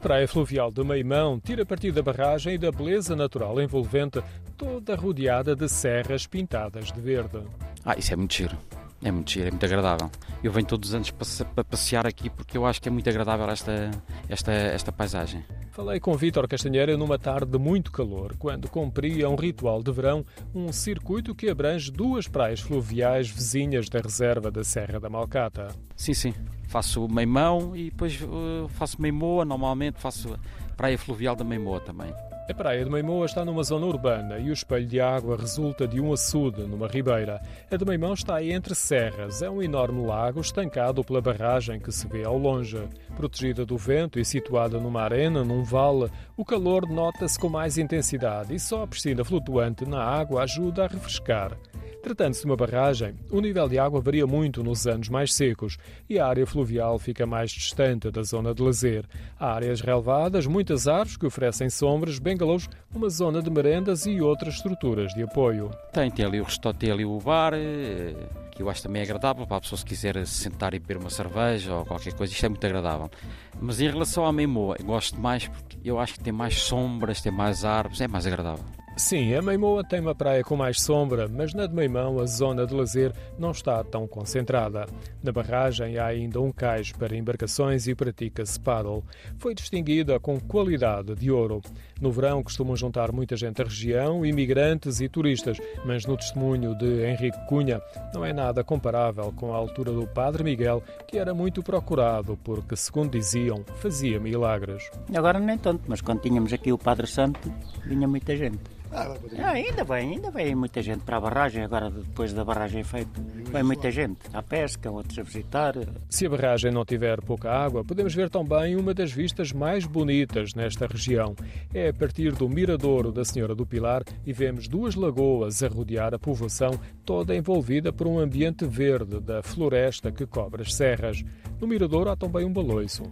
praia fluvial de Meimão tira partido da barragem e da beleza natural envolvente, toda rodeada de serras pintadas de verde. Ah, isso é muito giro. É muito giro, é muito agradável. Eu venho todos os anos para passear aqui porque eu acho que é muito agradável esta, esta, esta paisagem. Falei com Vítor Castanheira numa tarde de muito calor, quando cumpria um ritual de verão, um circuito que abrange duas praias fluviais vizinhas da reserva da Serra da Malcata. Sim, sim. Faço Meimão e depois uh, faço Meimoa, normalmente faço praia fluvial da Meimoa também. A praia de Meimoa está numa zona urbana e o espelho de água resulta de um açude, numa ribeira. A de Meimão está entre serras. É um enorme lago estancado pela barragem que se vê ao longe. Protegida do vento e situada numa arena, num vale, o calor nota-se com mais intensidade e só a piscina flutuante na água ajuda a refrescar. Tratando-se de uma barragem, o nível de água varia muito nos anos mais secos e a área fluvial fica mais distante da zona de lazer. Há áreas relevadas, muitas árvores que oferecem sombras, bengalôs, uma zona de merendas e outras estruturas de apoio. Tem, tem ali o restaurante, tem ali o bar, eh, que eu acho também agradável para a pessoa se quiser sentar e beber uma cerveja ou qualquer coisa, isto é muito agradável. Mas em relação à Meimoa, gosto mais porque eu acho que tem mais sombras, tem mais árvores, é mais agradável. Sim, a Meimoa tem uma praia com mais sombra, mas na de Meimão a zona de lazer não está tão concentrada. Na barragem há ainda um cais para embarcações e pratica-se paddle. Foi distinguida com qualidade de ouro. No verão costumam juntar muita gente da região, imigrantes e turistas, mas no testemunho de Henrique Cunha não é nada comparável com a altura do Padre Miguel, que era muito procurado porque, segundo diziam, fazia milagres. Agora nem tanto, mas quando tínhamos aqui o Padre Santo, vinha muita gente. Ah, ainda vem, ainda vem muita gente para a barragem, agora depois da barragem feita. Vem muita gente à pesca, outros a visitar. Se a barragem não tiver pouca água, podemos ver também uma das vistas mais bonitas nesta região. É a partir do Miradouro da Senhora do Pilar e vemos duas lagoas a rodear a povoação, toda envolvida por um ambiente verde da floresta que cobre as serras. No Miradouro há também um baloiço.